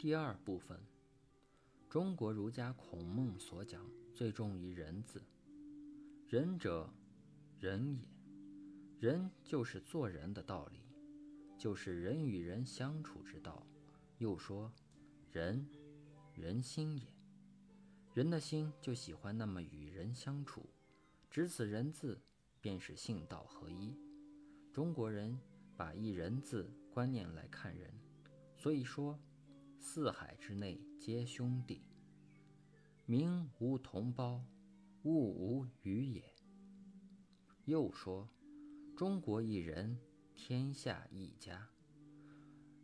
第二部分，中国儒家孔孟所讲最重于仁字。仁者，仁也。仁就是做人的道理，就是人与人相处之道。又说，仁，人心也。人的心就喜欢那么与人相处，只此仁字，便是性道合一。中国人把一人字观念来看人，所以说四海之内皆兄弟，民无同胞，物无余也。又说中国一人，天下一家。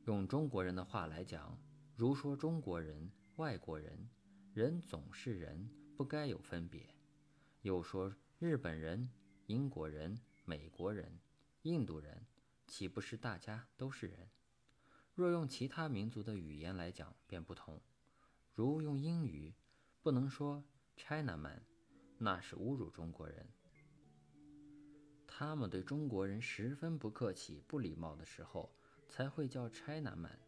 用中国人的话来讲，如说中国人、外国人，人总是人，不该有分别。又说日本人、英国人、美国人。印度人岂不是大家都是人？若用其他民族的语言来讲，便不同。如用英语，不能说 Chinaman，那是侮辱中国人。他们对中国人十分不客气、不礼貌的时候，才会叫 Chinaman。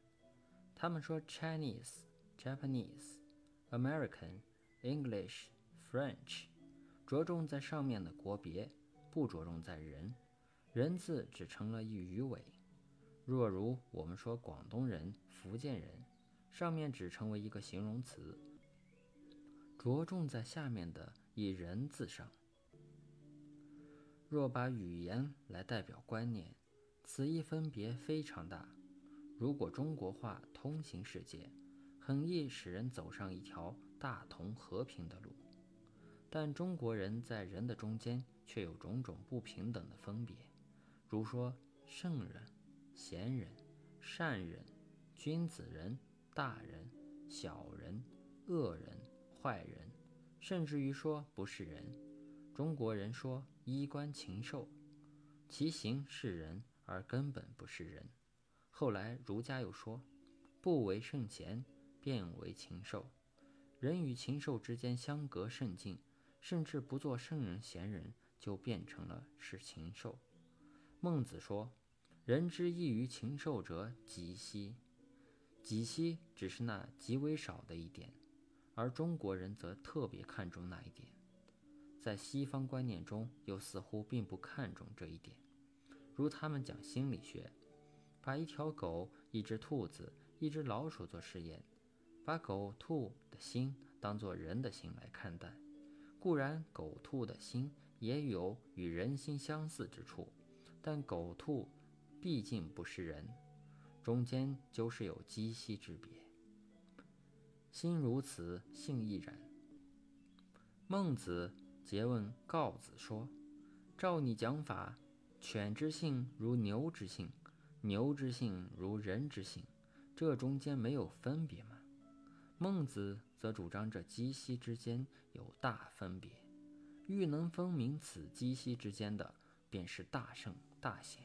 他们说 Chinese、Japanese、American、English、French，着重在上面的国别，不着重在人。人字只成了一鱼尾，若如我们说广东人、福建人，上面只成为一个形容词，着重在下面的以人字上。若把语言来代表观念，此一分别非常大。如果中国话通行世界，很易使人走上一条大同和平的路，但中国人在人的中间却有种种不平等的分别。如说圣人、贤人、善人、君子人、大人、小人、恶人、坏人，甚至于说不是人。中国人说衣冠禽兽，其形是人，而根本不是人。后来儒家又说，不为圣贤，便为禽兽。人与禽兽之间相隔甚近，甚至不做圣人贤人，就变成了是禽兽。孟子说：“人之异于禽兽者，几息。几息只是那极为少的一点，而中国人则特别看重那一点。在西方观念中，又似乎并不看重这一点。如他们讲心理学，把一条狗、一只兔子、一只老鼠做实验，把狗、兔的心当作人的心来看待。固然，狗、兔的心也有与人心相似之处。”但狗兔毕竟不是人，中间就是有鸡息之别。心如此，性亦然。孟子诘问告子说：“照你讲法，犬之性如牛之性，牛之性如人之性，这中间没有分别吗？”孟子则主张这鸡息之间有大分别，欲能分明此鸡息之间的。便是大圣大贤，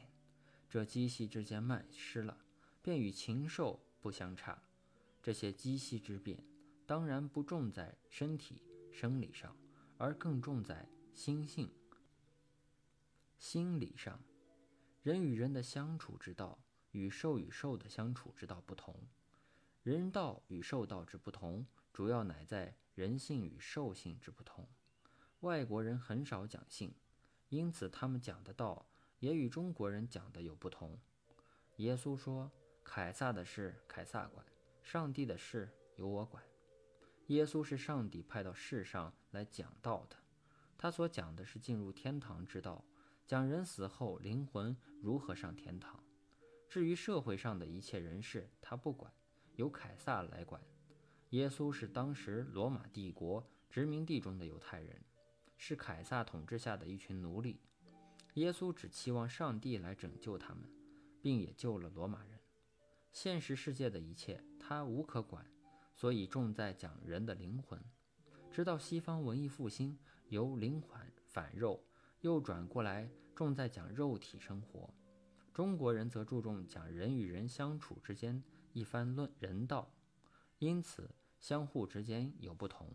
这机系之间慢失了，便与禽兽不相差。这些机系之变，当然不重在身体生理上，而更重在心性、心理上。人与人的相处之道，与兽与兽的相处之道不同。人道与兽道之不同，主要乃在人性与兽性之不同。外国人很少讲性。因此，他们讲的道也与中国人讲的有不同。耶稣说：“凯撒的事凯撒管，上帝的事由我管。”耶稣是上帝派到世上来讲道的，他所讲的是进入天堂之道，讲人死后灵魂如何上天堂。至于社会上的一切人事，他不管，由凯撒来管。耶稣是当时罗马帝国殖民地中的犹太人。是凯撒统治下的一群奴隶，耶稣只期望上帝来拯救他们，并也救了罗马人。现实世界的一切他无可管，所以重在讲人的灵魂。直到西方文艺复兴，由灵魂反肉，又转过来重在讲肉体生活。中国人则注重讲人与人相处之间一番论人道，因此相互之间有不同。